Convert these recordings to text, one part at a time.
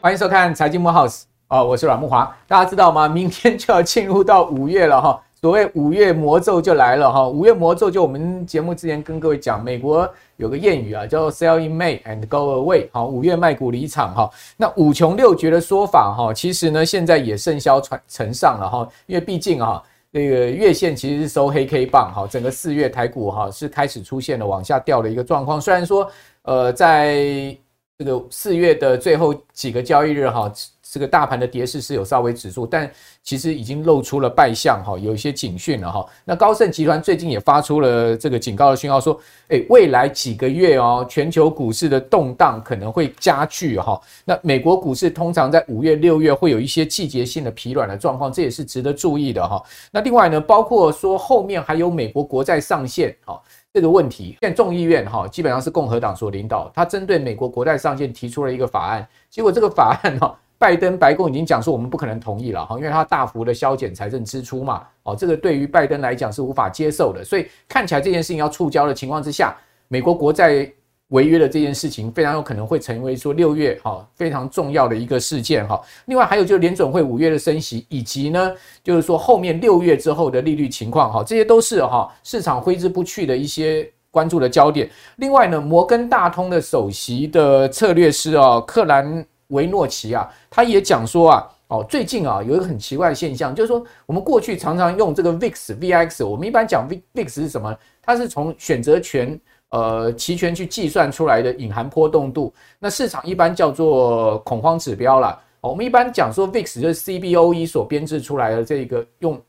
欢迎收看财经慕 House 啊，我是阮木华。大家知道吗？明天就要进入到五月了哈，所谓五月魔咒就来了哈。五月魔咒就我们节目之前跟各位讲，美国有个谚语啊，叫做 “Sell in May and go away”，好，五月卖股离场哈。那五穷六绝的说法哈，其实呢现在也甚嚣传成上了哈，因为毕竟啊，这个月线其实是收黑 K 棒哈，整个四月台股哈是开始出现了往下掉的一个状况，虽然说呃在。这个四月的最后几个交易日哈，这个大盘的跌势是有稍微止住，但其实已经露出了败相哈，有一些警讯了哈。那高盛集团最近也发出了这个警告的讯号，说，诶，未来几个月哦，全球股市的动荡可能会加剧哈。那美国股市通常在五月、六月会有一些季节性的疲软的状况，这也是值得注意的哈。那另外呢，包括说后面还有美国国债上限哈。这个问题，现众议院哈基本上是共和党所领导，他针对美国国债上限提出了一个法案，结果这个法案哈，拜登白宫已经讲说我们不可能同意了哈，因为他大幅的削减财政支出嘛，哦，这个对于拜登来讲是无法接受的，所以看起来这件事情要触礁的情况之下，美国国债。违约的这件事情非常有可能会成为说六月哈非常重要的一个事件哈。另外还有就是联准会五月的升息，以及呢就是说后面六月之后的利率情况哈，这些都是哈市场挥之不去的一些关注的焦点。另外呢，摩根大通的首席的策略师哦克兰维诺奇啊，他也讲说啊哦最近啊有一个很奇怪的现象，就是说我们过去常常用这个 VIX VIX，我们一般讲 VIX 是什么？它是从选择权。呃，期权去计算出来的隐含波动度，那市场一般叫做恐慌指标啦。我们一般讲说 VIX 就是 CBOE 所编制出来的这个用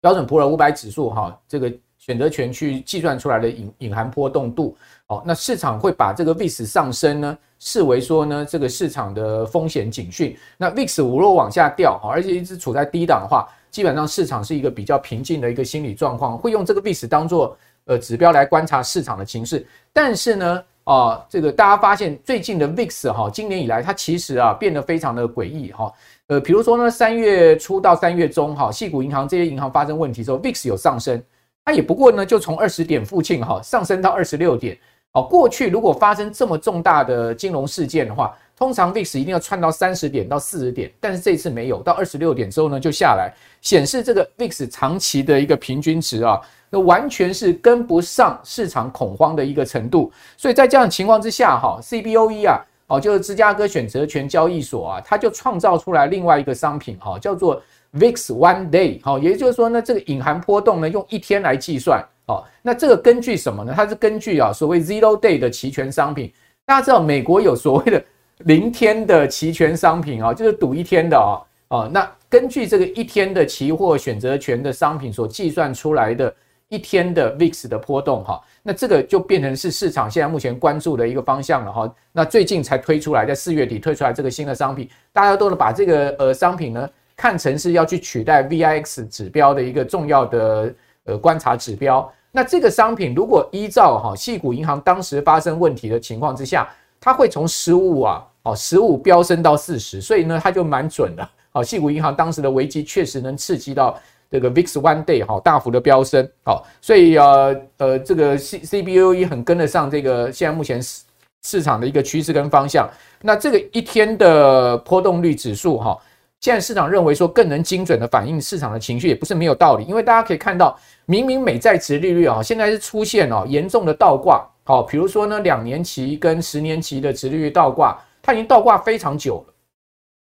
标准普尔五百指数哈，这个选择权去计算出来的隐隐含波动度。哦，那市场会把这个 VIX 上升呢，视为说呢这个市场的风险警讯。那 VIX 如果往下掉，而且一直处在低档的话，基本上市场是一个比较平静的一个心理状况，会用这个 VIX 当做。呃，指标来观察市场的情势，但是呢，啊，这个大家发现最近的 VIX 哈，今年以来它其实啊变得非常的诡异哈。呃，比如说呢，三月初到三月中哈，矽谷银行这些银行发生问题之后，VIX 有上升，它也不过呢就从二十点附近哈上升到二十六点。哦，过去如果发生这么重大的金融事件的话，通常 VIX 一定要窜到三十点到四十点，但是这次没有，到二十六点之后呢就下来，显示这个 VIX 长期的一个平均值啊。那完全是跟不上市场恐慌的一个程度，所以在这样的情况之下，哈，CBOE 啊，哦，就是芝加哥选择权交易所啊，它就创造出来另外一个商品，哈，叫做 VIX One Day，哈，也就是说呢，这个隐含波动呢，用一天来计算，哦，那这个根据什么呢？它是根据啊，所谓 Zero Day 的期权商品，大家知道美国有所谓的零天的期权商品啊，就是赌一天的啊，哦，那根据这个一天的期货选择权的商品所计算出来的。一天的 VIX 的波动哈，那这个就变成是市场现在目前关注的一个方向了哈。那最近才推出来，在四月底推出来这个新的商品，大家都能把这个呃商品呢看成是要去取代 VIX 指标的一个重要的呃观察指标。那这个商品如果依照哈矽谷银行当时发生问题的情况之下，它会从十五啊哦十五飙升到四十，所以呢它就蛮准的。好，矽谷银行当时的危机确实能刺激到。这个 VIX One Day 哈大幅的飙升，好，所以呃呃这个 C CBOE 很跟得上这个现在目前市市场的一个趋势跟方向。那这个一天的波动率指数哈，现在市场认为说更能精准的反映市场的情绪，也不是没有道理。因为大家可以看到，明明美债殖利率啊现在是出现哦严重的倒挂，好，比如说呢两年期跟十年期的殖利率倒挂，它已经倒挂非常久了。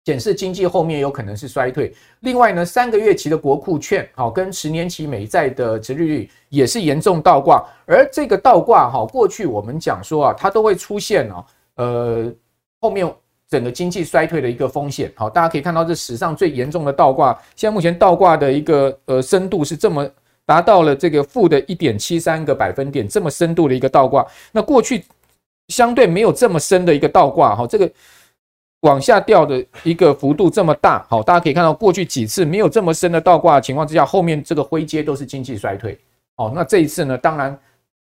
显示经济后面有可能是衰退。另外呢，三个月期的国库券，好，跟十年期美债的殖利率也是严重倒挂。而这个倒挂，哈，过去我们讲说啊，它都会出现哦，呃，后面整个经济衰退的一个风险。好，大家可以看到这史上最严重的倒挂，现在目前倒挂的一个呃深度是这么达到了这个负的一点七三个百分点，这么深度的一个倒挂。那过去相对没有这么深的一个倒挂，哈，这个。往下掉的一个幅度这么大，好，大家可以看到过去几次没有这么深的倒挂的情况之下，后面这个灰阶都是经济衰退，哦，那这一次呢，当然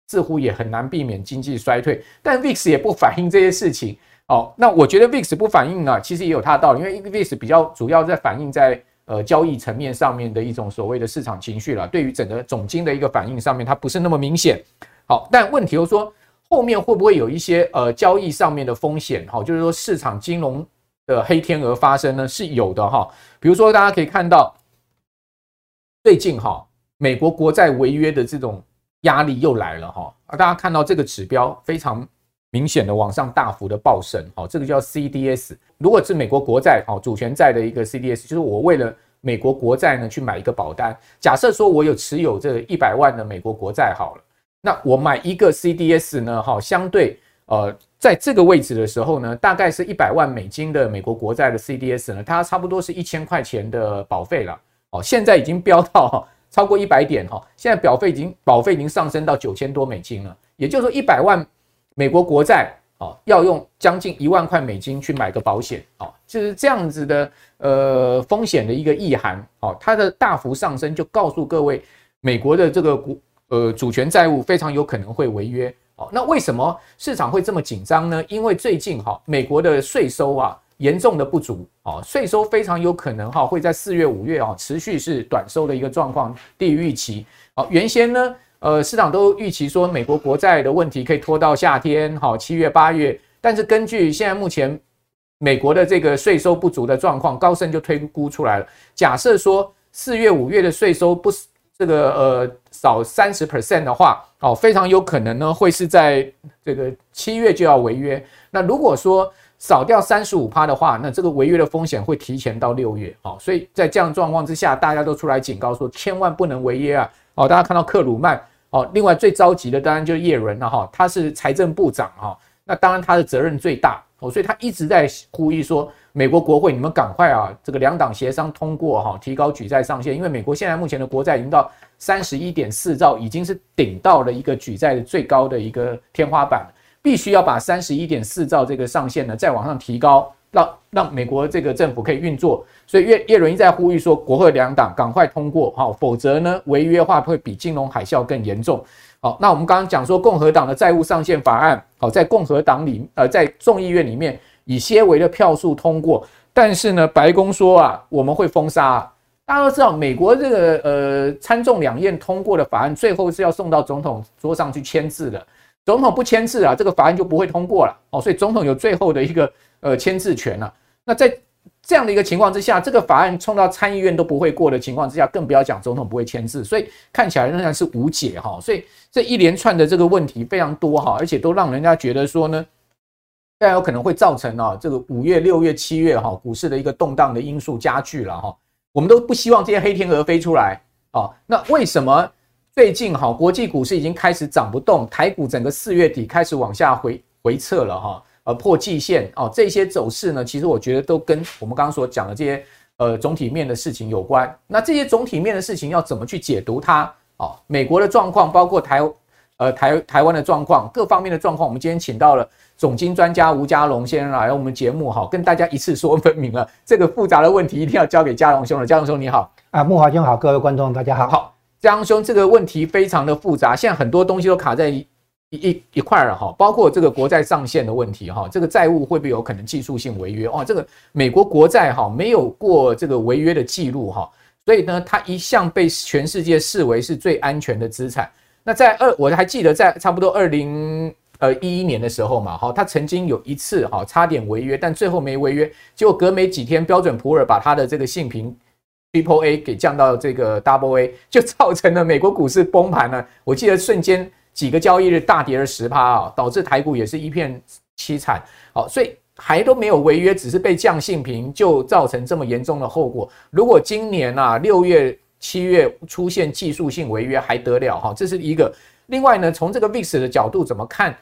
似乎也很难避免经济衰退，但 VIX 也不反映这些事情，哦，那我觉得 VIX 不反映啊，其实也有它的道理，因为 VIX 比较主要在反映在呃交易层面上面的一种所谓的市场情绪了。对于整个总金的一个反应上面，它不是那么明显。好，但问题就是说，后面会不会有一些呃交易上面的风险？哈，就是说市场金融的黑天鹅发生呢？是有的哈。比如说大家可以看到，最近哈美国国债违约的这种压力又来了哈。啊，大家看到这个指标非常明显的往上大幅的暴升，哈，这个叫 CDS。如果是美国国债，哈，主权债的一个 CDS，就是我为了美国国债呢去买一个保单。假设说我有持有这一百万的美国国债好了。那我买一个 CDS 呢？哈，相对呃，在这个位置的时候呢，大概是一百万美金的美国国债的 CDS 呢，它差不多是一千块钱的保费了。哦，现在已经飙到超过一百点哈，现在保费已经保费已经上升到九千多美金了。也就是说，一百万美国国债哦，要用将近一万块美金去买个保险哦，就是这样子的呃风险的一个意涵哦，它的大幅上升就告诉各位，美国的这个股。呃，主权债务非常有可能会违约哦。那为什么市场会这么紧张呢？因为最近哈，美国的税收啊严重的不足哦，税收非常有可能哈会在四月、五月啊持续是短收的一个状况，低于预期。好，原先呢，呃，市场都预期说美国国债的问题可以拖到夏天，好，七月、八月。但是根据现在目前美国的这个税收不足的状况，高盛就推估出来了，假设说四月、五月的税收不是。这个呃少三十 percent 的话，哦，非常有可能呢会是在这个七月就要违约。那如果说少掉三十五趴的话，那这个违约的风险会提前到六月。哦，所以在这样状况之下，大家都出来警告说，千万不能违约啊！哦，大家看到克鲁曼，哦，另外最着急的当然就是叶伦了哈，他是财政部长哈，那当然他的责任最大哦，所以他一直在呼吁说。美国国会，你们赶快啊！这个两党协商通过哈，提高举债上限。因为美国现在目前的国债已经到三十一点四兆，已经是顶到了一个举债的最高的一个天花板，必须要把三十一点四兆这个上限呢再往上提高，让让美国这个政府可以运作。所以叶叶伦一再呼吁说，国会两党赶快通过哈，否则呢违约化会比金融海啸更严重。好，那我们刚刚讲说共和党的债务上限法案，好，在共和党里呃在众议院里面。以些微的票数通过，但是呢，白宫说啊，我们会封杀。大家都知道，美国这个呃参众两院通过的法案，最后是要送到总统桌上去签字的。总统不签字啊，这个法案就不会通过了哦。所以总统有最后的一个呃签字权了。那在这样的一个情况之下，这个法案冲到参议院都不会过的情况之下，更不要讲总统不会签字。所以看起来仍然是无解哈。所以这一连串的这个问题非常多哈，而且都让人家觉得说呢。非常有可能会造成啊，这个五月、六月、七月哈股市的一个动荡的因素加剧了哈。我们都不希望这些黑天鹅飞出来啊。那为什么最近哈国际股市已经开始涨不动，台股整个四月底开始往下回回撤了哈？呃，破季线哦，这些走势呢，其实我觉得都跟我们刚刚所讲的这些呃总体面的事情有关。那这些总体面的事情要怎么去解读它？哦，美国的状况，包括台呃台台湾的状况，各方面的状况，我们今天请到了。总经专家吴家龙先生来我们节目哈，跟大家一次说分明了这个复杂的问题，一定要交给家龙兄了。家龙兄你好啊，慕驊兄好，各位观众大家好。好，家龙兄这个问题非常的复杂，现在很多东西都卡在一一一块了哈，包括这个国债上限的问题哈，这个债务会不会有可能技术性违约哦？这个美国国债哈没有过这个违约的记录哈，所以呢，它一向被全世界视为是最安全的资产。那在二，我还记得在差不多二零。呃，一一年的时候嘛，哈，他曾经有一次哈差点违约，但最后没违约。结果隔没几天，标准普尔把他的这个信评 Triple A 给降到这个 Double A，就造成了美国股市崩盘了。我记得瞬间几个交易日大跌了十趴啊，导致台股也是一片凄惨。好，所以还都没有违约，只是被降信评，就造成这么严重的后果。如果今年啊六月、七月出现技术性违约，还得了哈？这是一个。另外呢，从这个 VIX 的角度怎么看？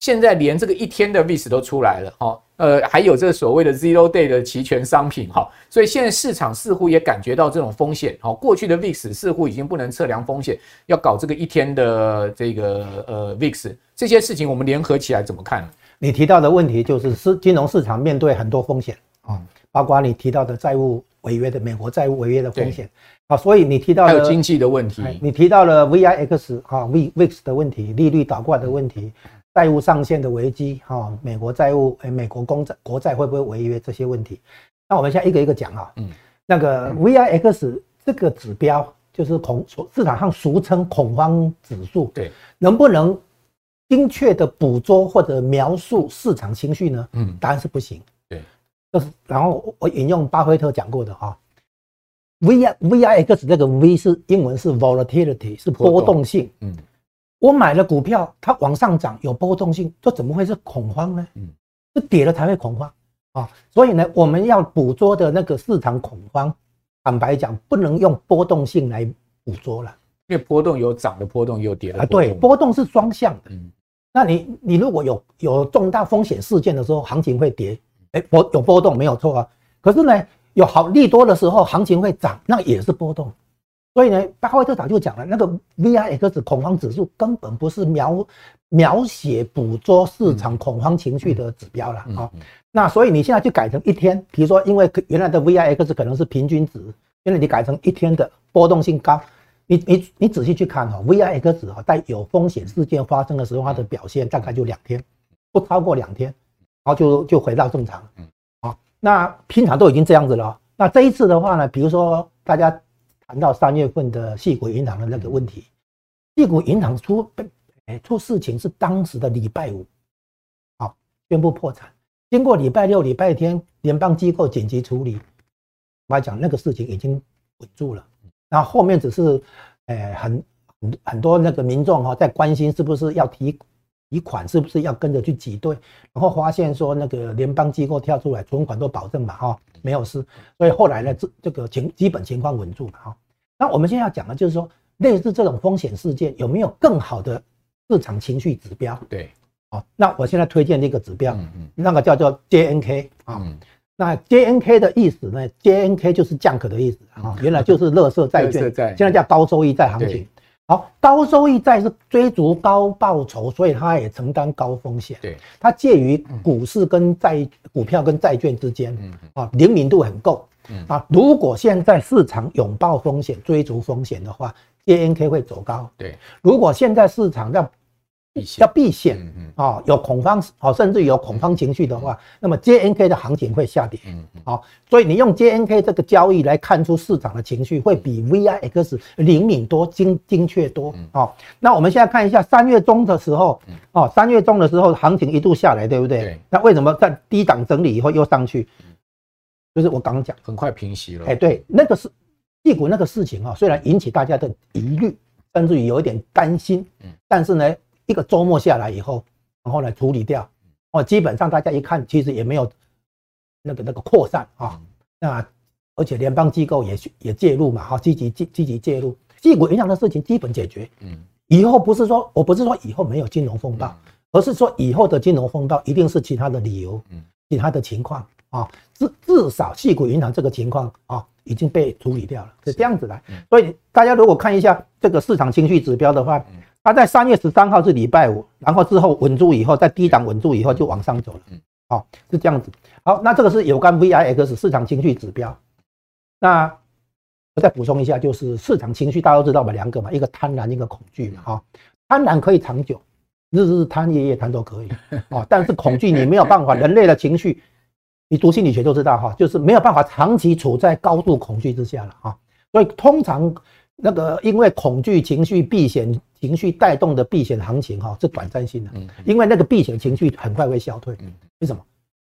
现在连这个一天的 VIX 都出来了，哈，呃，还有这个所谓的 zero day 的期权商品，哈，所以现在市场似乎也感觉到这种风险，哈，过去的 VIX 似乎已经不能测量风险，要搞这个一天的这个呃 VIX，这些事情我们联合起来怎么看？你提到的问题就是市金融市场面对很多风险啊，包括你提到的债务违约的美国债务违约的风险，啊，所以你提到的还有经济的问题，你提到了 VIX 哈 V VIX 的问题，利率倒挂的问题。债务上限的危机，哈，美国债务，诶，美国公债国债会不会违约这些问题？那我们现在一个一个讲啊。嗯，那个 VIX 这个指标就是恐市场上俗称恐慌指数，对，能不能精确的捕捉或者描述市场情绪呢？嗯，答案是不行。对，就是然后我引用巴菲特讲过的哈，V VIX 这个 V 是英文是 volatility 是波动性。嗯，我买了股票，它往上涨有波动性，这怎么会是恐慌呢？嗯，是跌了才会恐慌啊。所以呢，我们要捕捉的那个市场恐慌，坦白讲，不能用波动性来捕捉了，因为波动有涨的波动，也有跌的啊。对，波动是双向的。嗯。那你你如果有有重大风险事件的时候，行情会跌，哎，波有波动没有错啊。可是呢，有好利多的时候，行情会涨，那也是波动。所以呢，巴菲特早就讲了，那个 VIX 恐慌指数根本不是描描写捕捉市场恐慌情绪的指标了啊。那所以你现在就改成一天，比如说因为原来的 VIX 可能是平均值，现在你改成一天的波动性高。你你你仔细去看哈，VIX 哈，在有风险事件发生的时候，它的表现大概就两天，不超过两天，然后就就回到正常。嗯，好，那平常都已经这样子了。那这一次的话呢，比如说大家谈到三月份的矽谷银行的那个问题，矽谷银行出哎出事情是当时的礼拜五，好宣布破产，经过礼拜六、礼拜天联邦机构紧急处理，我来讲那个事情已经稳住了。然后后面只是，呃，很很很多那个民众哈在关心是不是要提提款，是不是要跟着去挤兑，然后发现说那个联邦机构跳出来，存款都保证嘛哈，没有事，所以后来呢这这个情基本情况稳住了哈。那我们现在要讲的就是说，类似这种风险事件有没有更好的市场情绪指标？对，好，那我现在推荐一个指标，那个叫做 JNK 啊。那 JNK 的意思呢？JNK 就是 junk 的意思啊，原来就是垃圾债券，现在叫高收益债行情。好，高收益债是追逐高报酬，所以它也承担高风险。对，它介于股市跟债股票跟债券之间，啊，灵敏度很够。啊，如果现在市场拥抱风险、追逐风险的话，JNK 会走高。对，如果现在市场让要避险啊，有恐慌啊，甚至有恐慌情绪的话，那么 JNK 的行情会下跌。嗯，好，所以你用 JNK 这个交易来看出市场的情绪，会比 VIX 灵敏多、精精确多。好，那我们现在看一下三月中的时候，哦，三月中的时候行情一度下来，对不对？对。那为什么在低档整理以后又上去？就是我刚刚讲，很快平息了。哎，对，那个是矽谷那个事情啊，虽然引起大家的疑虑，甚至于有一点担心，嗯，但是呢。一个周末下来以后，然后来处理掉，哦，基本上大家一看，其实也没有那个那个扩散啊，那而且联邦机构也也介入嘛，哈，积极积积极介入，矽谷银行的事情基本解决，嗯，以后不是说我不是说以后没有金融风暴，而是说以后的金融风暴一定是其他的理由，嗯，其他的情况啊，至至少矽谷银行这个情况啊已经被处理掉了，是这样子的，所以大家如果看一下这个市场情绪指标的话。它在三月十三号是礼拜五，然后之后稳住以后，在低档稳住以后就往上走了。嗯，好，是这样子。好，那这个是有关 VIX 市场情绪指标。那我再补充一下，就是市场情绪大家都知道嘛，两个嘛，一个贪婪，一个恐惧嘛。哈，贪婪可以长久，日日贪，夜夜贪都可以。哦，但是恐惧你没有办法，人类的情绪，你读心理学就知道哈，就是没有办法长期处在高度恐惧之下了哈。所以通常。那个因为恐惧情绪、避险情绪带动的避险行情哈是短暂性的，因为那个避险情绪很快会消退。为什么？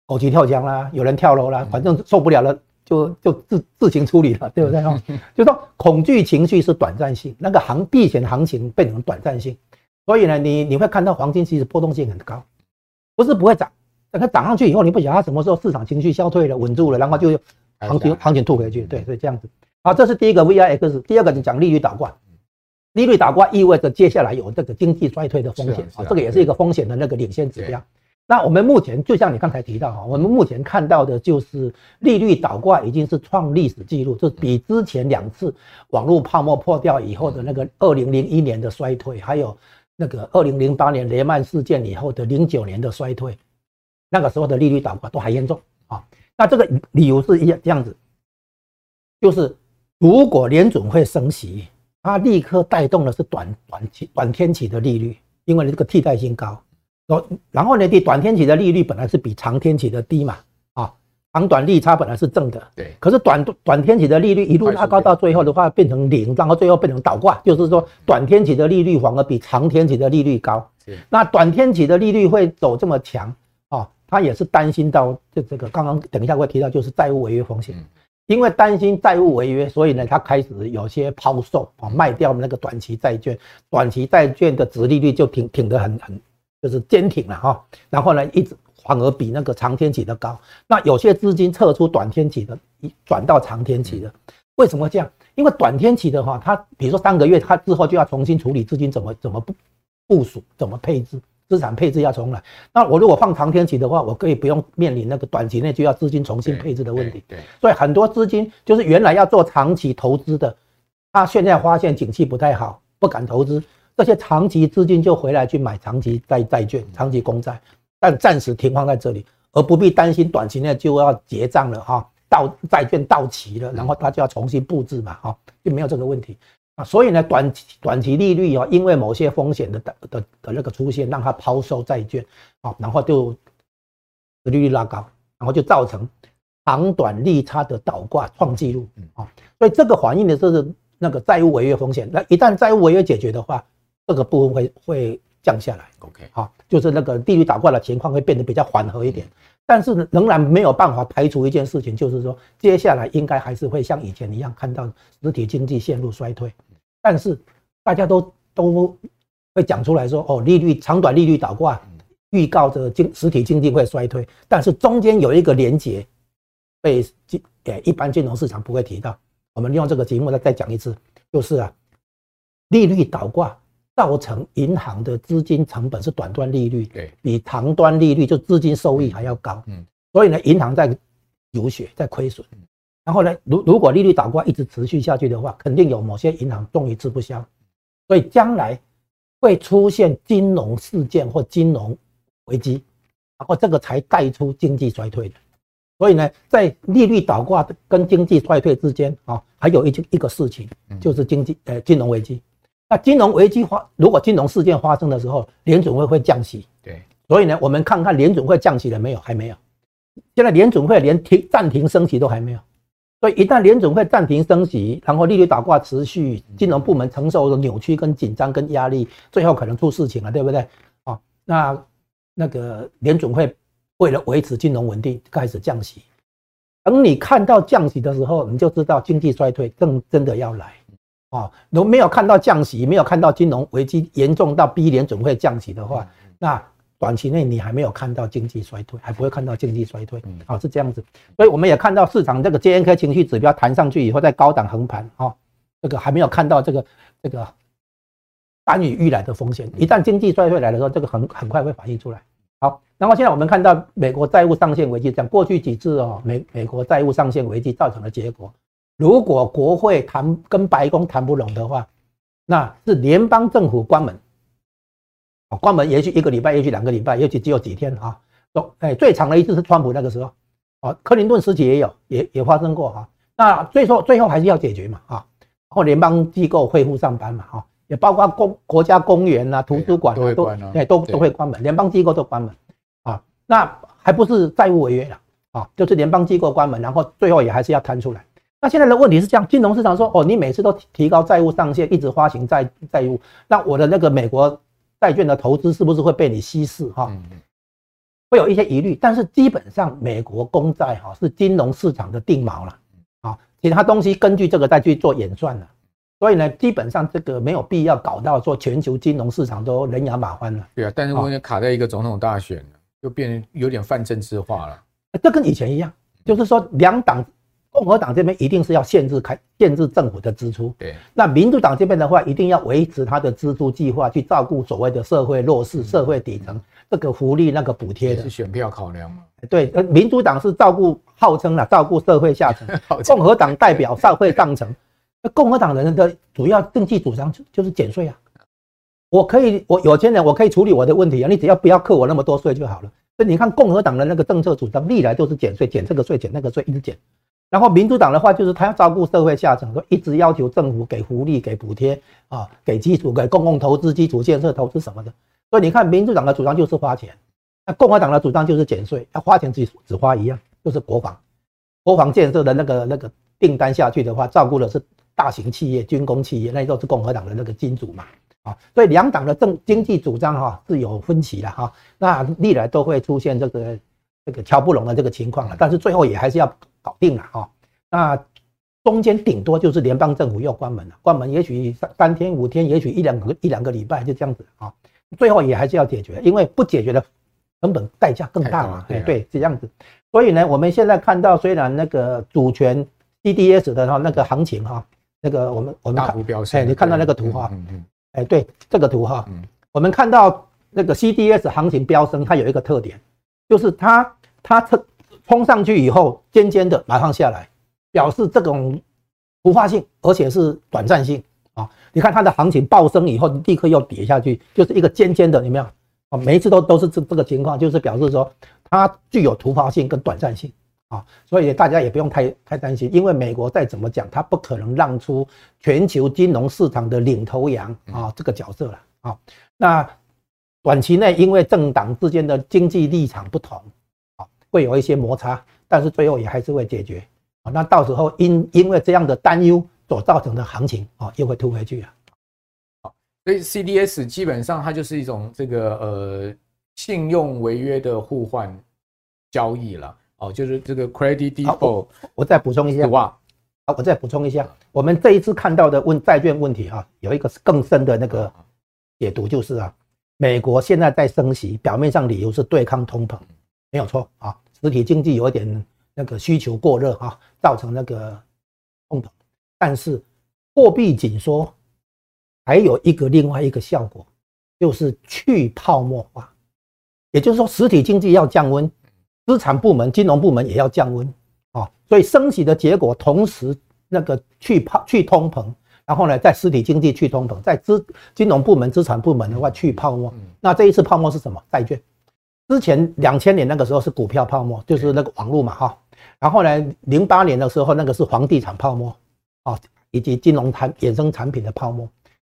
狗急跳墙啦，有人跳楼啦，反正受不了了就就自自行处理了，对不对哈？就说恐惧情绪是短暂性，那个行避险行情变成短暂性，所以呢，你你会看到黄金其实波动性很高，不是不会涨，等它涨上去以后，你不晓得它什么时候市场情绪消退了、稳住了，然后就行情行情吐回去，对，所以这样子。好，这是第一个 VIX。第二个，你讲利率倒挂，利率倒挂意味着接下来有这个经济衰退的风险啊，这个也是一个风险的那个领先指标。那我们目前就像你刚才提到哈，我们目前看到的就是利率倒挂已经是创历史记录，就比之前两次网络泡沫破掉以后的那个二零零一年的衰退，还有那个二零零八年雷曼事件以后的零九年的衰退，那个时候的利率倒挂都还严重啊。那这个理由是一样这样子，就是。如果联准会升息，它立刻带动的是短短期、短天期的利率，因为你这个替代性高。然后呢，短天期的利率本来是比长天期的低嘛，啊，长短利差本来是正的，对，可是短短天期的利率一路拉高到最后的话变成零，然后最后变成倒挂，就是说短天期的利率反而比长天期的利率高。是，那短天期的利率会走这么强啊？他也是担心到这这个刚刚等一下会提到就是债务违约风险，因为担心债务违约，所以呢他开始有些抛售啊，卖掉那个短期债券，短期债券的殖利率就挺挺得很很就是坚挺了哈，然后呢一直。反而比那个长天期的高，那有些资金撤出短天期的，转到长天期的，为什么这样？因为短天期的话，它比如说三个月，它之后就要重新处理资金怎么怎么部部署，怎么配置资产配置要重来。那我如果放长天期的话，我可以不用面临那个短期内就要资金重新配置的问题。对，所以很多资金就是原来要做长期投资的，他现在发现景气不太好，不敢投资，这些长期资金就回来去买长期债债券、长期公债。但暂时停放在这里，而不必担心短期内就要结账了哈，到债券到期了，然后他就要重新布置嘛哈，就没有这个问题啊。所以呢，短短期利率哦，因为某些风险的的的的那个出现，让它抛售债券啊，然后就利率拉高，然后就造成长短利差的倒挂创纪录啊。所以这个反映的就是那个债务违约风险。那一旦债务违约解决的话，这个部分会会。降下来，OK，好，就是那个利率倒挂的情况会变得比较缓和一点，但是仍然没有办法排除一件事情，就是说接下来应该还是会像以前一样看到实体经济陷入衰退，但是大家都都会讲出来说，哦，利率长短利率倒挂预告着经实体经济会衰退，但是中间有一个连结被金诶一般金融市场不会提到，我们利用这个节目再再讲一次，就是啊，利率倒挂。造成银行的资金成本是短端利率，对，比长端利率就资金收益还要高，嗯，所以呢，银行在流血，在亏损，然后呢，如如果利率倒挂一直持续下去的话，肯定有某些银行终于吃不消，所以将来会出现金融事件或金融危机，然后这个才带出经济衰退的。所以呢，在利率倒挂跟经济衰退之间啊，还有一件一个事情，就是经济呃金融危机。那金融危机发，如果金融事件发生的时候，联准会会降息。对，所以呢，我们看看联准会降息了没有？还没有。现在联准会连停暂停升息都还没有。所以一旦联准会暂停升息，然后利率倒挂持续，金融部门承受的扭曲跟紧张跟压力，最后可能出事情了，对不对？啊，那那个联准会为了维持金融稳定，开始降息。等你看到降息的时候，你就知道经济衰退正真的要来。啊，如果没有看到降息，没有看到金融危机严重到逼联准会降息的话，那短期内你还没有看到经济衰退，还不会看到经济衰退。啊，是这样子。所以我们也看到市场这个 JNK 情绪指标弹上去以后，在高档横盘。啊，这个还没有看到这个这个单雨欲来的风险。一旦经济衰退来的时候，这个很很快会反映出来。好，然后现在我们看到美国债务上限危机，讲过去几次哦，美美国债务上限危机造成的结果。如果国会谈跟白宫谈不拢的话，那是联邦政府关门，啊，关门也许一个礼拜，也许两个礼拜，也许只有几天啊。都哎，最长的一次是川普那个时候，啊，克林顿时期也有，也也发生过哈。那最后最后还是要解决嘛，啊，然后联邦机构恢复上班嘛，哈，也包括公国家公园啊、图书馆都对都都会关门，联邦机构都关门，啊，那还不是债务违约了，啊，就是联邦机构关门，然后最后也还是要摊出来。那现在的问题是这样，金融市场说，哦，你每次都提高债务上限，一直发行债债务，那我的那个美国债券的投资是不是会被你稀释？哈，会有一些疑虑。但是基本上，美国公债哈是金融市场的定锚了，啊，其他东西根据这个再去做演算了。所以呢，基本上这个没有必要搞到说全球金融市场都人仰马翻了。对啊，但是我也卡在一个总统大选，就变有点泛政治化了。这跟以前一样，就是说两党。共和党这边一定是要限制开限制政府的支出，对。那民主党这边的话，一定要维持他的支出计划，去照顾所谓的社会弱势、社会底层这个福利、那个补贴的。是选票考量吗？对，呃，民主党是照顾号称了照顾社会下层，共和党代表社会上层。那共和党人的主要政绩主张就就是减税啊。我可以，我有钱人，我可以处理我的问题啊，你只要不要扣我那么多税就好了。所以你看共和党的那个政策主张，历来都是减税，减这个税，减那个税，一直减。然后民主党的话就是他要照顾社会下层，说一直要求政府给福利、给补贴啊，给基础、给公共投资、基础建设投资什么的。所以你看，民主党的主张就是花钱，那共和党的主张就是减税，要花钱只只花一样，就是国防国防建设的那个那个订单下去的话，照顾的是大型企业、军工企业，那都是共和党的那个金主嘛。啊，所以两党的政经济主张哈是有分歧的哈，那历来都会出现这个这个乔不拢的这个情况了，但是最后也还是要搞定了哈。那中间顶多就是联邦政府要关门了，关门也许三三天五天，也许一两个一两个礼拜就这样子啊，最后也还是要解决，因为不解决的成本代价更大嘛。对对，这样子。所以呢，我们现在看到虽然那个主权 CDS 的哈那个行情哈，那个我们我们看，哎，你看到那个图哈。嗯嗯。哎，对这个图哈，我们看到那个 CDS 行情飙升，它有一个特点，就是它它冲冲上去以后，尖尖的马上下来，表示这种突发性，而且是短暂性啊。你看它的行情暴升以后，立刻又跌下去，就是一个尖尖的，有没有啊？每一次都都是这这个情况，就是表示说它具有突发性跟短暂性。啊，所以大家也不用太太担心，因为美国再怎么讲，它不可能让出全球金融市场的领头羊啊这个角色了啊。那短期内因为政党之间的经济立场不同，会有一些摩擦，但是最后也还是会解决啊。那到时候因因为这样的担忧所造成的行情啊，又会突回去啊。好，所以 CDS 基本上它就是一种这个呃信用违约的互换交易了。哦，就是这个 credit default，我再补充一下。哇，好，我再补充一下，我们这一次看到的问债券问题啊，有一个更深的那个解读，就是啊，美国现在在升息，表面上理由是对抗通膨，没有错啊，实体经济有一点那个需求过热啊，造成那个通膨，但是货币紧缩还有一个另外一个效果，就是去泡沫化，也就是说实体经济要降温。资产部门、金融部门也要降温啊，所以升息的结果，同时那个去泡、去通膨，然后呢，在实体经济去通膨，在资金融部门、资产部门的话去泡沫。那这一次泡沫是什么？债券。之前两千年那个时候是股票泡沫，就是那个网络嘛哈。然后呢，零八年的时候那个是房地产泡沫啊，以及金融产衍生产品的泡沫。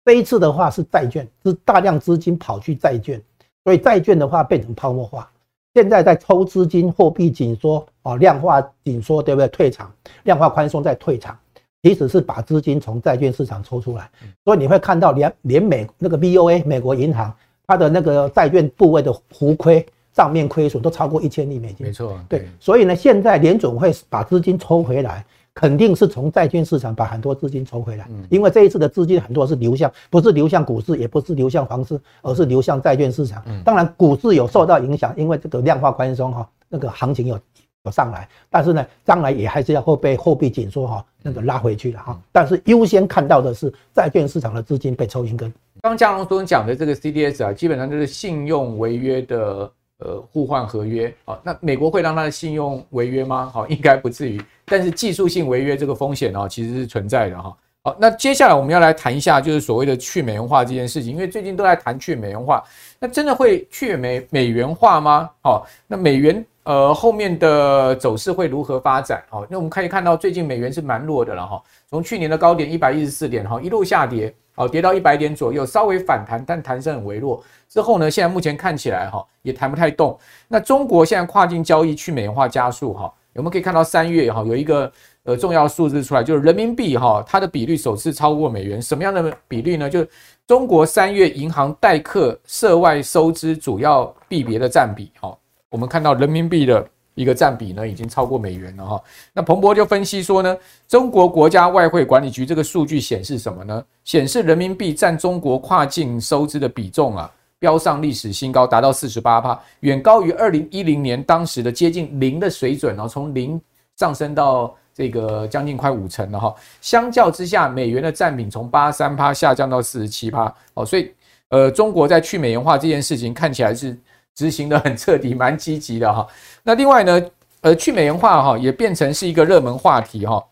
这一次的话是债券，是大量资金跑去债券，所以债券的话变成泡沫化。现在在抽资金，货币紧缩啊，量化紧缩，对不对？退场，量化宽松再退场，其实是把资金从债券市场抽出来。所以你会看到连连美那个 BOA 美国银行，它的那个债券部位的浮亏账面亏损都超过一千亿美金。没错，对。所以呢，现在联准会把资金抽回来。肯定是从债券市场把很多资金抽回来，因为这一次的资金很多是流向，不是流向股市，也不是流向房市，而是流向债券市场。当然，股市有受到影响，因为这个量化宽松哈，那个行情有有上来，但是呢，将来也还是要会被货币紧缩哈那个拉回去了哈。但是优先看到的是债券市场的资金被抽一根。刚嘉龙所讲的这个 CDS 啊，基本上就是信用违约的。呃，互换合约，好，那美国会让他的信用违约吗？好，应该不至于，但是技术性违约这个风险呢，其实是存在的哈。好，那接下来我们要来谈一下，就是所谓的去美元化这件事情，因为最近都在谈去美元化，那真的会去美美元化吗？好，那美元呃后面的走势会如何发展？好，那我们可以看到最近美元是蛮弱的了哈，从去年的高点一百一十四点哈一路下跌。好，跌到一百点左右，稍微反弹，但弹升很微弱。之后呢，现在目前看起来哈，也弹不太动。那中国现在跨境交易去美元化加速哈，我们可以看到三月哈有一个呃重要数字出来，就是人民币哈它的比率首次超过美元。什么样的比率呢？就是中国三月银行代客涉外收支主要币别的占比哈，我们看到人民币的。一个占比呢，已经超过美元了哈。那彭博就分析说呢，中国国家外汇管理局这个数据显示什么呢？显示人民币占中国跨境收支的比重啊，飙上历史新高，达到四十八趴，远高于二零一零年当时的接近零的水准哦，从零上升到这个将近快五成了哈。相较之下，美元的占比从八十三趴下降到四十七趴哦，所以呃，中国在去美元化这件事情看起来是。执行的很彻底，蛮积极的哈。那另外呢，呃，去美元化哈也变成是一个热门话题哈。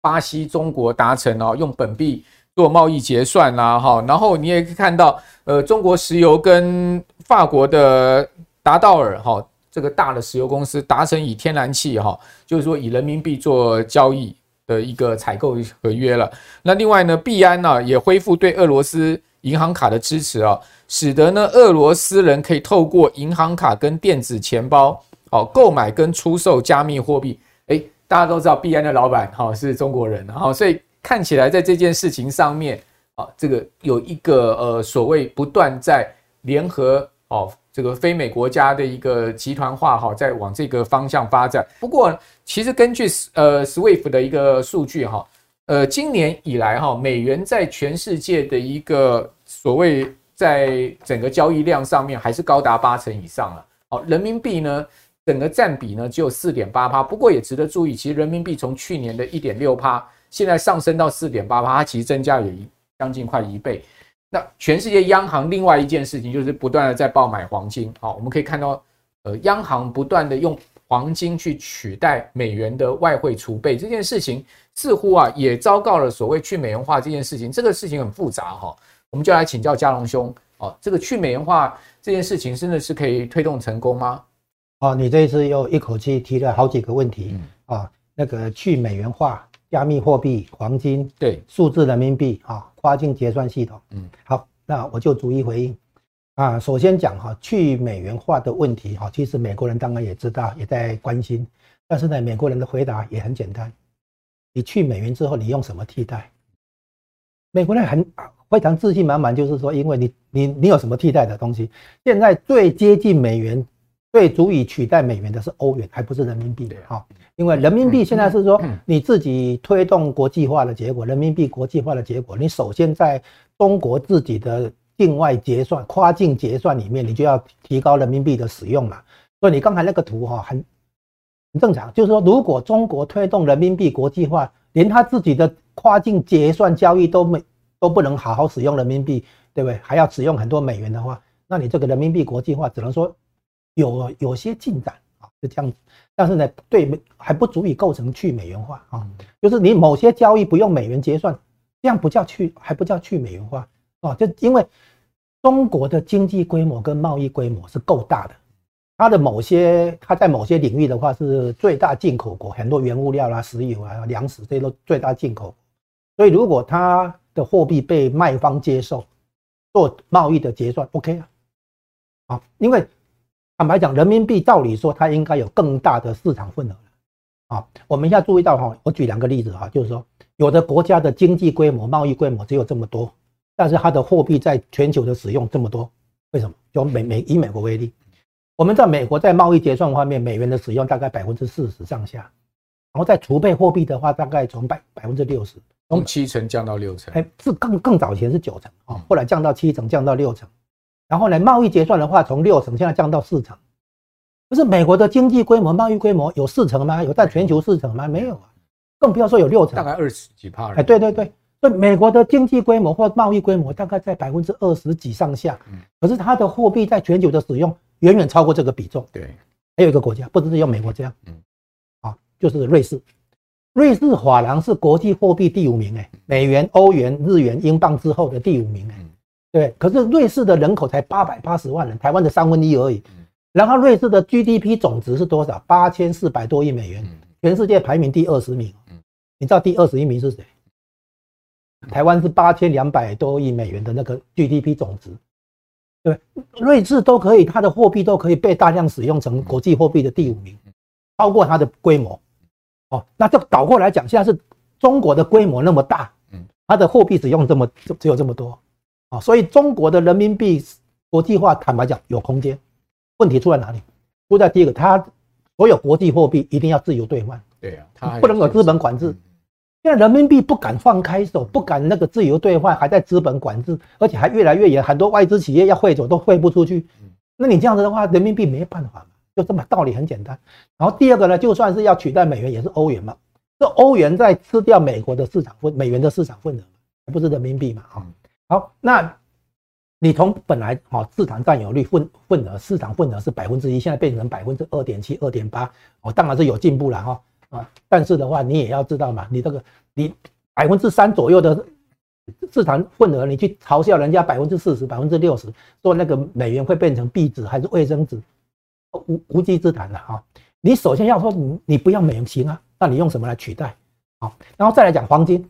巴西、中国达成哦，用本币做贸易结算啦哈。然后你也可以看到，呃，中国石油跟法国的达道尔哈这个大的石油公司达成以天然气哈，就是说以人民币做交易的一个采购合约了。那另外呢，币安呢也恢复对俄罗斯银行卡的支持啊。使得呢，俄罗斯人可以透过银行卡跟电子钱包，哦，购买跟出售加密货币。诶，大家都知道币安的老板哈是中国人，哈所以看起来在这件事情上面啊，这个有一个呃所谓不断在联合哦这个非美国家的一个集团化哈，在往这个方向发展。不过其实根据呃 SWIFT 的一个数据哈，呃今年以来哈美元在全世界的一个所谓在整个交易量上面还是高达八成以上了。好，人民币呢？整个占比呢只有四点八趴，不过也值得注意，其实人民币从去年的一点六趴，现在上升到四点八趴，它其实增加有一将近快一倍。那全世界央行另外一件事情就是不断的在爆买黄金，好，我们可以看到，呃，央行不断的用黄金去取代美元的外汇储备，这件事情似乎啊也昭告了所谓去美元化这件事情，这个事情很复杂哈，我们就来请教嘉龙兄，哦，这个去美元化这件事情真的是可以推动成功吗？哦，你这一次又一口气提了好几个问题啊，那个去美元化、加密货币、黄金、对。数字人民币啊、跨境结算系统，嗯，好，那我就逐一回应啊。首先讲哈，去美元化的问题哈，其实美国人当然也知道，也在关心，但是呢，美国人的回答也很简单，你去美元之后，你用什么替代？美国人很非常自信满满，就是说，因为你你你有什么替代的东西？现在最接近美元。最足以取代美元的是欧元，还不是人民币的哈。因为人民币现在是说你自己推动国际化的结果，人民币国际化的结果，你首先在中国自己的境外结算、跨境结算里面，你就要提高人民币的使用嘛。所以你刚才那个图哈，很很正常，就是说如果中国推动人民币国际化，连他自己的跨境结算交易都没都不能好好使用人民币，对不对？还要使用很多美元的话，那你这个人民币国际化只能说。有有些进展啊，就这样子，但是呢，对还不足以构成去美元化啊，就是你某些交易不用美元结算，这样不叫去，还不叫去美元化啊，就因为中国的经济规模跟贸易规模是够大的，它的某些它在某些领域的话是最大进口国，很多原物料啦、石油啊、粮食这些都最大进口，所以如果它的货币被卖方接受做贸易的结算，OK 啊，啊，因为。坦白讲，人民币照理说它应该有更大的市场份额啊。我们要注意到哈，我举两个例子哈，就是说有的国家的经济规模、贸易规模只有这么多，但是它的货币在全球的使用这么多，为什么？就美美以美国为例，我们在美国在贸易结算方面，美元的使用大概百分之四十上下，然后在储备货币的话，大概从百百分之六十，从七成降到六成，哎，是更更早以前是九成啊，后来降到七成，降到六成。然后呢，贸易结算的话，从六成现在降到四成。不是美国的经济规模、贸易规模有四成吗？有在全球四成吗？没有啊，更不要说有六成，大概二十几趴。哎，对对对，所以美国的经济规模或贸易规模大概在百分之二十几上下。可是它的货币在全球的使用远远超过这个比重。对，还有一个国家，不只是有美国这样，嗯，啊，就是瑞士。瑞士法郎是国际货币第五名，哎，美元、欧元、日元、英镑之后的第五名，哎。对，可是瑞士的人口才八百八十万人，台湾的三分之一而已。然后瑞士的 GDP 总值是多少？八千四百多亿美元，全世界排名第二十名。你知道第二十一名是谁？台湾是八千两百多亿美元的那个 GDP 总值。对，瑞士都可以，它的货币都可以被大量使用成国际货币的第五名，超过它的规模。哦，那这倒过来讲，现在是中国的规模那么大，它的货币使用这么只有这么多。啊所以中国的人民币国际化，坦白讲有空间。问题出在哪里？出在第一个，它所有国际货币一定要自由兑换。对啊，它不能有资本管制。现在人民币不敢放开手，不敢那个自由兑换，还在资本管制，而且还越来越严。很多外资企业要汇走都汇不出去。那你这样子的话，人民币没办法嘛？就这么道理很简单。然后第二个呢，就算是要取代美元，也是欧元嘛。这欧元在吃掉美国的市场份，美元的市场份额，还不是人民币嘛？哈。好，那你从本来哈市场占有率份份额市场份额是百分之一，现在变成百分之二点七、二点八，哦，当然是有进步了哈啊，但是的话你也要知道嘛，你这个你百分之三左右的市场份额，你去嘲笑人家百分之四十、百分之六十，说那个美元会变成币值还是卫生纸，无无稽之谈了哈。你首先要说你你不要美元行啊，那你用什么来取代？好，然后再来讲黄金，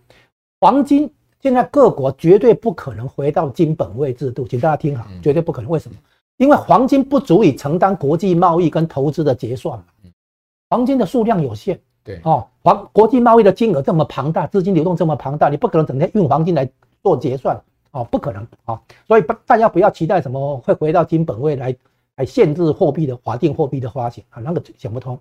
黄金。现在各国绝对不可能回到金本位制度，请大家听好，绝对不可能。为什么？因为黄金不足以承担国际贸易跟投资的结算嘛。黄金的数量有限，对哦，黄国际贸易的金额这么庞大，资金流动这么庞大，你不可能整天用黄金来做结算哦，不可能啊、哦。所以不大家不要期待什么会回到金本位来来限制货币的法定货币的发行啊，那个想不通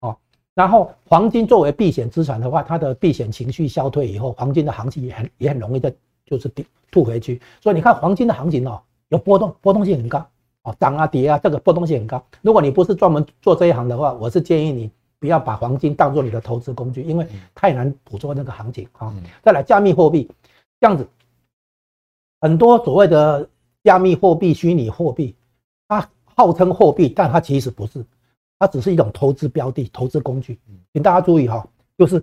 哦。然后黄金作为避险资产的话，它的避险情绪消退以后，黄金的行情也很也很容易的，就是吐回去。所以你看黄金的行情哦，有波动，波动性很高哦，涨啊跌啊，这个波动性很高。如果你不是专门做这一行的话，我是建议你。不要把黄金当做你的投资工具，因为太难捕捉那个行情啊。再来，加密货币这样子，很多所谓的加密货币、虚拟货币，它号称货币，但它其实不是，它只是一种投资标的、投资工具。请大家注意哈，就是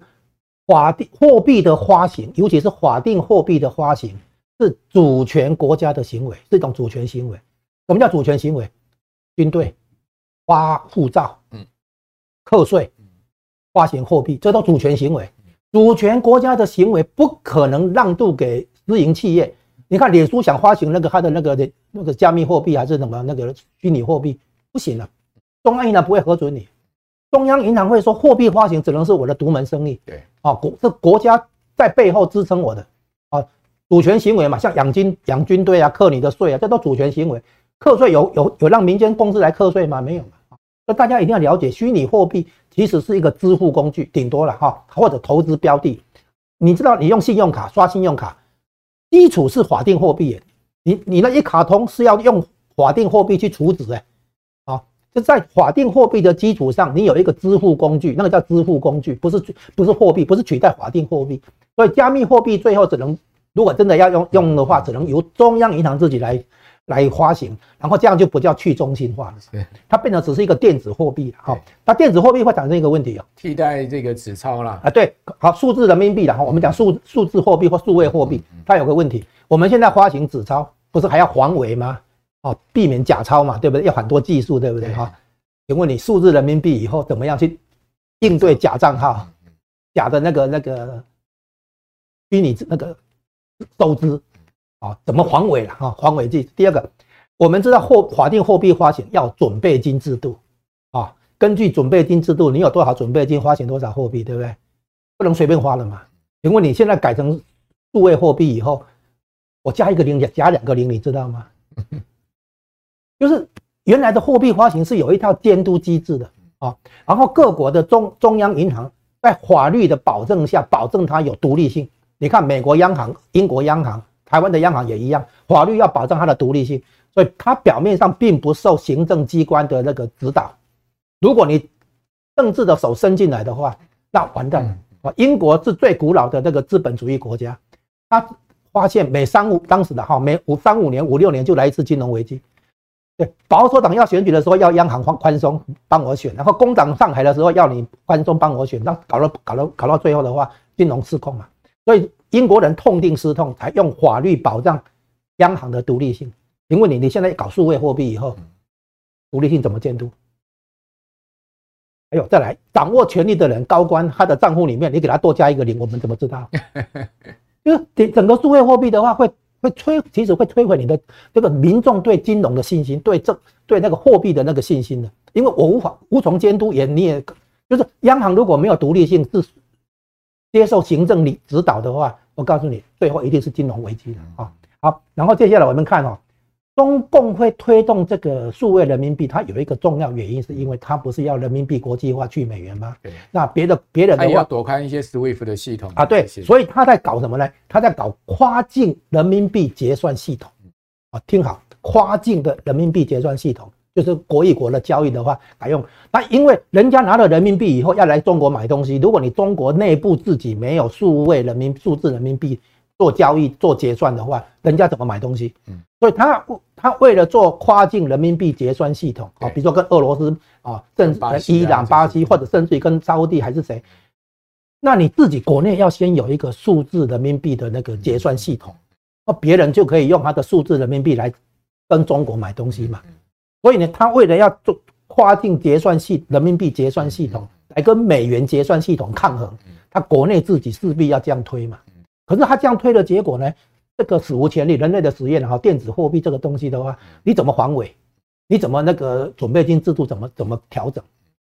法定货币的发行，尤其是法定货币的发行，是主权国家的行为，是一种主权行为。什么叫主权行为？军队发护照，嗯。课税、发行货币，这都主权行为。主权国家的行为不可能让渡给私营企业。你看，脸书想发行那个他的那个的那个加密货币还是什么那个虚拟货币，不行了。中央银行不会核准你，中央银行会说货币发行只能是我的独门生意。对，啊，国这国家在背后支撑我的啊，主权行为嘛，像养军养军队啊，课你的税啊，这都主权行为。课税有有有让民间公司来课税吗？没有。那大家一定要了解，虚拟货币其实是一个支付工具，顶多了哈，或者投资标的。你知道，你用信用卡刷信用卡，基础是法定货币，你你那一卡通是要用法定货币去储值哎，啊，就在法定货币的基础上，你有一个支付工具，那个叫支付工具，不是不是货币，不是取代法定货币。所以加密货币最后只能，如果真的要用用的话，只能由中央银行自己来。来发行，然后这样就不叫去中心化了，它变成只是一个电子货币了。好，那电子货币会产生一个问题哦，替代这个纸钞了啊。对，好，数字人民币了哈。我们讲数数字货币或数位货币，它有个问题，我们现在发行纸钞不是还要防伪吗？哦，避免假钞嘛，对不对？要很多技术，对不对？哈，请问你数字人民币以后怎么样去应对假账号、假的那个那个虚拟那个收支？啊，怎么防伪了？哈，防伪剂。第二个，我们知道货法定货币发行要准备金制度啊，根据准备金制度，你有多少准备金，发行多少货币，对不对？不能随便花了嘛。请问你现在改成数位货币以后，我加一个零，加两个零，你知道吗？就是原来的货币发行是有一套监督机制的啊，然后各国的中中央银行在法律的保证下，保证它有独立性。你看美国央行、英国央行。台湾的央行也一样，法律要保障它的独立性，所以它表面上并不受行政机关的那个指导。如果你政治的手伸进来的话，那完蛋了啊！英国是最古老的那个资本主义国家，它发现每三五当时的哈每五三五年五六年就来一次金融危机。对，保守党要选举的时候要央行宽宽松帮我选，然后工党上台的时候要你宽松帮我选，那搞了搞了搞到最后的话，金融失控嘛，所以。英国人痛定思痛，才用法律保障央行的独立性。请问你，你现在搞数位货币以后，独立性怎么监督？还有再来，掌握权力的人，高官他的账户里面，你给他多加一个零，我们怎么知道？就是整整个数位货币的话，会会摧，其实会摧毁你的这个民众对金融的信心，对这对那个货币的那个信心的。因为我无法无从监督，也你也就是央行如果没有独立性，是接受行政领指导的话。我告诉你，最后一定是金融危机的啊！好，然后接下来我们看哦，中共会推动这个数位人民币，它有一个重要原因，是因为它不是要人民币国际化去美元吗？对。那别的别人的话，要躲开一些 SWIFT 的系统啊，对。所以他在搞什么呢？他在搞跨境人民币结算系统啊，听好，跨境的人民币结算系统。就是国与国的交易的话，改用那，因为人家拿了人民币以后要来中国买东西，如果你中国内部自己没有数位人民数字人民币做交易做结算的话，人家怎么买东西？嗯，所以他他为了做跨境人民币结算系统啊，比如说跟俄罗斯啊，甚至伊朗、巴西或者甚至于跟沙乌地还是谁，那你自己国内要先有一个数字人民币的那个结算系统，那别人就可以用他的数字人民币来跟中国买东西嘛。所以呢，他为了要做跨境结算系人民币结算系统来跟美元结算系统抗衡，他国内自己势必要这样推嘛。可是他这样推的结果呢，这个史无前例，人类的实验哈，电子货币这个东西的话，你怎么防伪？你怎么那个准备金制度怎么怎么调整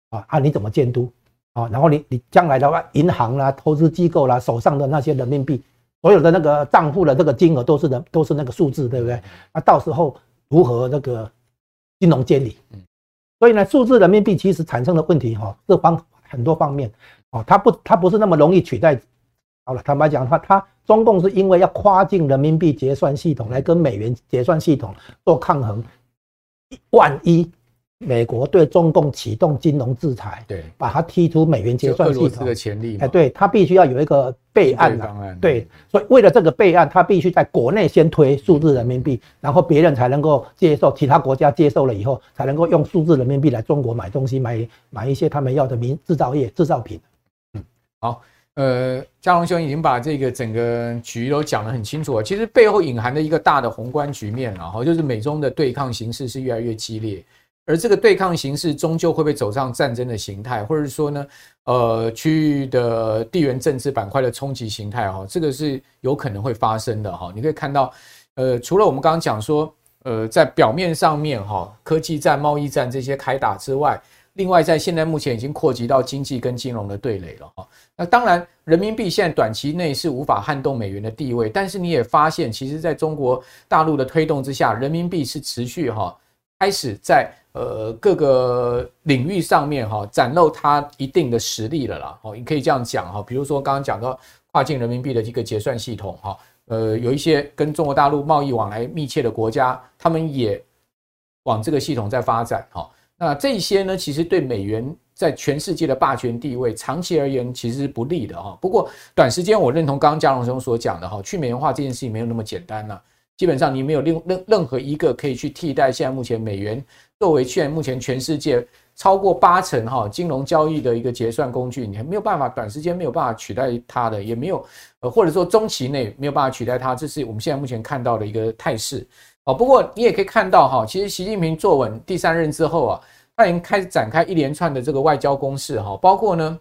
啊？啊，你怎么监督啊，然后你你将来的话，银行啦、投资机构啦手上的那些人民币，所有的那个账户的这个金额都是的都是那个数字，对不对？那到时候如何那个金融监理？所以呢，数字人民币其实产生的问题哈，各方很多方面哦，它不它不是那么容易取代。好了，坦白讲，的话它中共是因为要跨境人民币结算系统来跟美元结算系统做抗衡，万一。美国对中共启动金融制裁，对，把它踢出美元结算系统。的潜力，哎，对，它必须要有一个备案的，对，所以为了这个备案，它必须在国内先推数字人民币，然后别人才能够接受，其他国家接受了以后，才能够用数字人民币来中国买东西，买买一些他们要的民制造业制造品。嗯，好，呃，嘉龙兄已经把这个整个局都讲得很清楚了。其实背后隐含的一个大的宏观局面，然后就是美中的对抗形势是越来越激烈。而这个对抗形势终究会不会走上战争的形态，或者说呢，呃，区域的地缘政治板块的冲击形态哈，这个是有可能会发生的哈。你可以看到，呃，除了我们刚刚讲说，呃，在表面上面哈，科技战、贸易战这些开打之外，另外在现在目前已经扩及到经济跟金融的对垒了哈。那当然，人民币现在短期内是无法撼动美元的地位，但是你也发现，其实在中国大陆的推动之下，人民币是持续哈开始在。呃，各个领域上面哈，展露它一定的实力了啦。哦，你可以这样讲哈，比如说刚刚讲到跨境人民币的一个结算系统哈，呃，有一些跟中国大陆贸易往来密切的国家，他们也往这个系统在发展哈。那这些呢，其实对美元在全世界的霸权地位，长期而言其实是不利的哈。不过短时间，我认同刚刚嘉龙兄所讲的哈，去美元化这件事情没有那么简单呐。基本上你没有任任任何一个可以去替代现在目前美元。作为现在目前全世界超过八成哈金融交易的一个结算工具，你还没有办法短时间没有办法取代它的，也没有呃或者说中期内没有办法取代它，这是我们现在目前看到的一个态势哦。不过你也可以看到哈，其实习近平坐稳第三任之后啊，他已经开始展开一连串的这个外交攻势哈，包括呢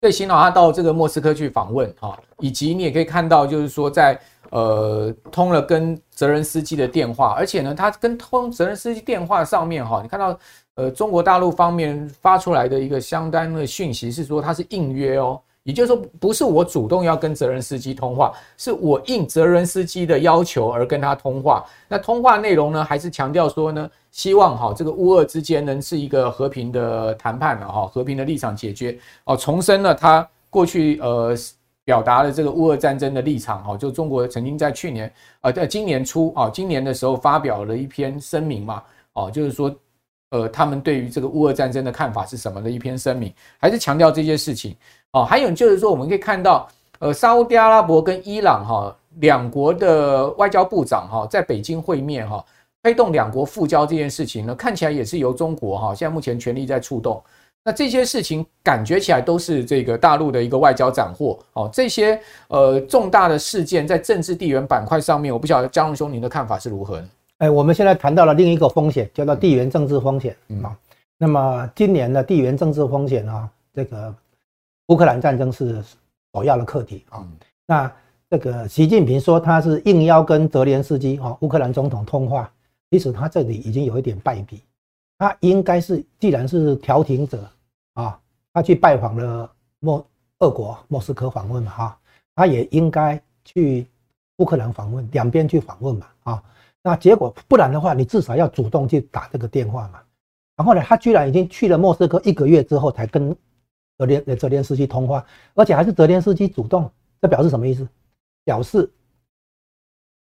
最新的他到这个莫斯科去访问哈，以及你也可以看到就是说在。呃，通了跟泽连斯基的电话，而且呢，他跟通泽连斯基电话上面哈，你看到呃，中国大陆方面发出来的一个相当的讯息是说他是应约哦，也就是说不是我主动要跟泽连斯基通话，是我应泽连斯基的要求而跟他通话。那通话内容呢，还是强调说呢，希望哈这个乌俄之间能是一个和平的谈判了哈，和平的立场解决哦，重申了他过去呃。表达了这个乌俄战争的立场，哈，就中国曾经在去年，呃，在今年初啊，今年的时候发表了一篇声明嘛，哦，就是说，呃，他们对于这个乌俄战争的看法是什么的一篇声明，还是强调这些事情，哦，还有就是说，我们可以看到，呃，沙乌地阿拉伯跟伊朗哈两国的外交部长哈在北京会面哈，推动两国复交这件事情呢，看起来也是由中国哈现在目前全力在触动。那这些事情感觉起来都是这个大陆的一个外交斩获哦。这些呃重大的事件在政治地缘板块上面，我不晓得佳龙兄您的看法是如何呢？哎，我们现在谈到了另一个风险，叫做地缘政治风险啊。嗯、那么今年的地缘政治风险啊，这个乌克兰战争是首要的课题啊。那这个习近平说他是应邀跟泽连斯基啊乌克兰总统通话，其实他这里已经有一点败笔，他应该是既然是调停者。啊，他去拜访了莫俄国莫斯科访问嘛，哈，他也应该去乌克兰访问，两边去访问嘛，啊，那结果不然的话，你至少要主动去打这个电话嘛。然后呢，他居然已经去了莫斯科一个月之后才跟泽连泽连斯基通话，而且还是泽连斯基主动，这表示什么意思？表示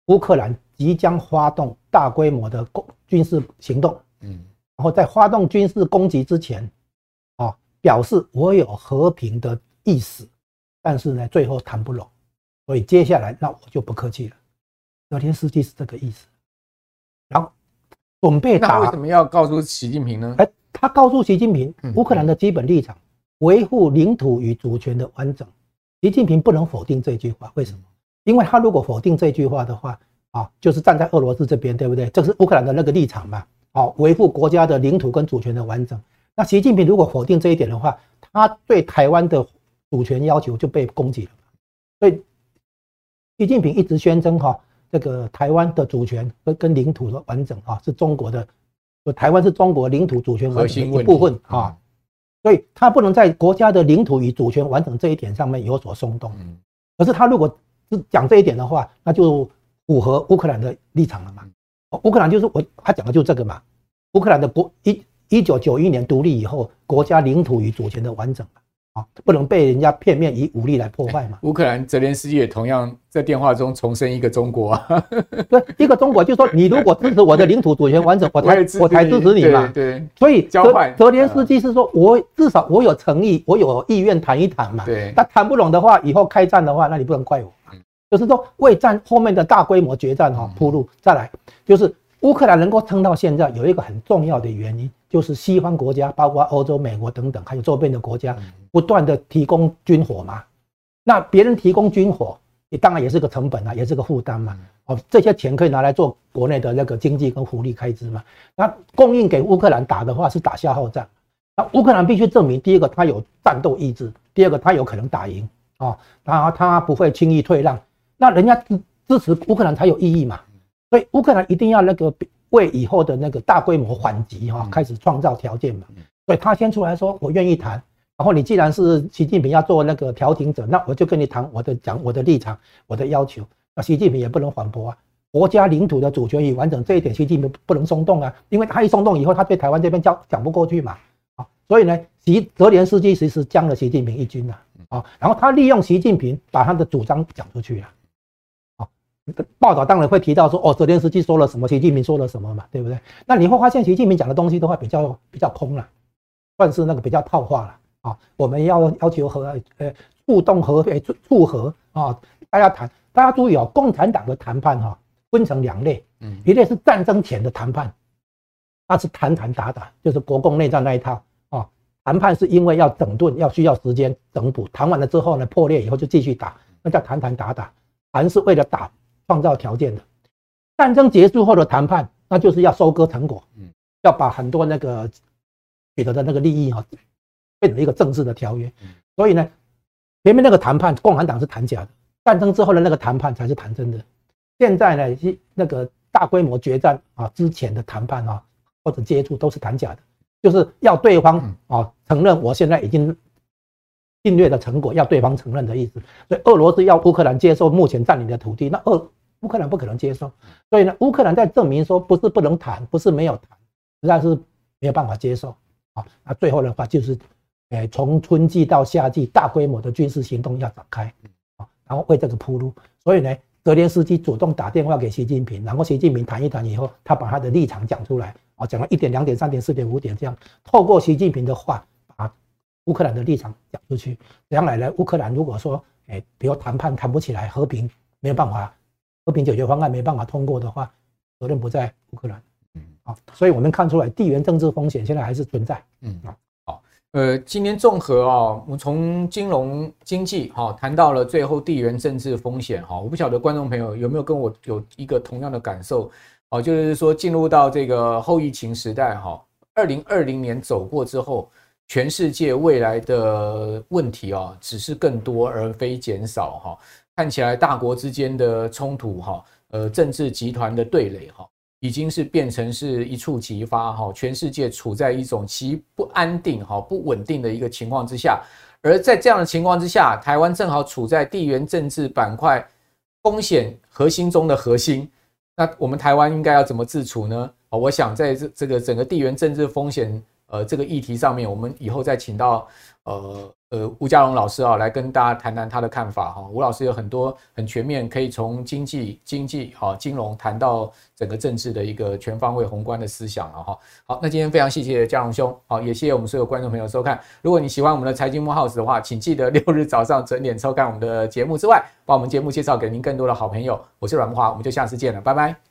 乌克兰即将发动大规模的攻军事行动，嗯，然后在发动军事攻击之前。啊表示我有和平的意思，但是呢，最后谈不拢，所以接下来那我就不客气了。泽连斯基是这个意思，然后准备打。那为什么要告诉习近平呢？哎，他告诉习近平，乌克兰的基本立场，维护领土与主权的完整。习近平不能否定这句话，为什么？因为他如果否定这句话的话，啊，就是站在俄罗斯这边，对不对？这是乌克兰的那个立场嘛，啊，维护国家的领土跟主权的完整。那习近平如果否定这一点的话，他对台湾的主权要求就被攻击了。所以，习近平一直宣称哈，这个台湾的主权跟跟领土的完整啊，是中国的，台湾是中国领土主权完整的一部分啊。所以他不能在国家的领土与主权完整这一点上面有所松动。可是他如果是讲这一点的话，那就符合乌克兰的立场了嘛。乌克兰就是我他讲的就是这个嘛。乌克兰的国一一九九一年独立以后，国家领土与主权的完整啊，不能被人家片面以武力来破坏嘛。乌克兰泽连斯基也同样在电话中重申一个中国啊，对，一个中国就是说，你如果支持我的领土主权完整，我才我才支持你嘛。对，所以泽泽连斯基是说，我至少我有诚意，我有意愿谈一谈嘛。对，他谈不拢的话，以后开战的话，那你不能怪我。就是说为战后面的大规模决战哈铺路。再来就是。乌克兰能够撑到现在，有一个很重要的原因，就是西方国家，包括欧洲、美国等等，还有周边的国家，不断的提供军火嘛。那别人提供军火，也当然也是个成本啊，也是个负担嘛。哦，这些钱可以拿来做国内的那个经济跟福利开支嘛。那供应给乌克兰打的话，是打消耗战。那乌克兰必须证明，第一个他有战斗意志，第二个他有可能打赢啊，他他不会轻易退让。那人家支支持乌克兰才有意义嘛。所以乌克兰一定要那个为以后的那个大规模反击哈，开始创造条件嘛。所以他先出来说，我愿意谈。然后你既然是习近平要做那个调停者，那我就跟你谈我的讲我的立场，我的要求。那习近平也不能反驳啊。国家领土的主权与完整这一点，习近平不能松动啊，因为他一松动以后，他对台湾这边讲讲不过去嘛。啊，所以呢，习泽连斯基其实将了习近平一军了啊。然后他利用习近平把他的主张讲出去了。报道当然会提到说，哦，泽连斯基说了什么，习近平说了什么嘛，对不对？那你会发现，习近平讲的东西都会比较比较空了，算是那个比较套话了啊。我们要要求和呃互动和诶促和啊，大家谈，大家注意哦，共产党的谈判哈分成两类，嗯，一类是战争前的谈判，那是谈谈打打，就是国共内战那一套啊。谈判是因为要整顿，要需要时间整补，谈完了之后呢，破裂以后就继续打，那叫谈谈打打，谈是为了打。创造条件的战争结束后的谈判，那就是要收割成果，嗯，要把很多那个取得的那个利益哈，变成一个正式的条约。所以呢，前面那个谈判，共产党是谈假的；战争之后的那个谈判才是谈真的。现在呢，是那个大规模决战啊之前的谈判啊，或者接触都是谈假的，就是要对方啊承认我现在已经。侵略的成果要对方承认的意思，所以俄罗斯要乌克兰接受目前占领的土地，那俄乌克兰不可能接受，所以呢，乌克兰在证明说不是不能谈，不是没有谈，实在是没有办法接受啊。那最后的话就是，诶，从春季到夏季大规模的军事行动要展开啊，然后为这个铺路。所以呢，泽连斯基主动打电话给习近平，然后习近平谈一谈以后，他把他的立场讲出来啊，讲了一点、两点、三点、四点、五点这样，透过习近平的话把。乌克兰的立场讲出去，将来呢，乌克兰如果说，哎，比如谈判谈不起来，和平没有办法，和平解决方案没办法通过的话，责任不在乌克兰。嗯，好，所以我们看出来地缘政治风险现在还是存在。嗯，好，呃，今天综合啊，我们从金融经济哈谈到了最后地缘政治风险哈，我不晓得观众朋友有没有跟我有一个同样的感受，哦，就是说进入到这个后疫情时代哈，二零二零年走过之后。全世界未来的问题啊，只是更多而非减少哈。看起来大国之间的冲突哈，呃，政治集团的对垒哈，已经是变成是一触即发哈。全世界处在一种极不安定哈、不稳定的一个情况之下，而在这样的情况之下，台湾正好处在地缘政治板块风险核心中的核心。那我们台湾应该要怎么自处呢？啊，我想在这这个整个地缘政治风险。呃，这个议题上面，我们以后再请到呃呃吴家龙老师啊，来跟大家谈谈他的看法哈。吴老师有很多很全面，可以从经济、经济哈、金融谈到整个政治的一个全方位宏观的思想了哈。好，那今天非常谢谢家龙兄，好，也谢谢我们所有观众朋友收看。如果你喜欢我们的财经慕 House 的话，请记得六日早上准点收看我们的节目之外，把我们节目介绍给您更多的好朋友。我是阮木华，我们就下次见了，拜拜。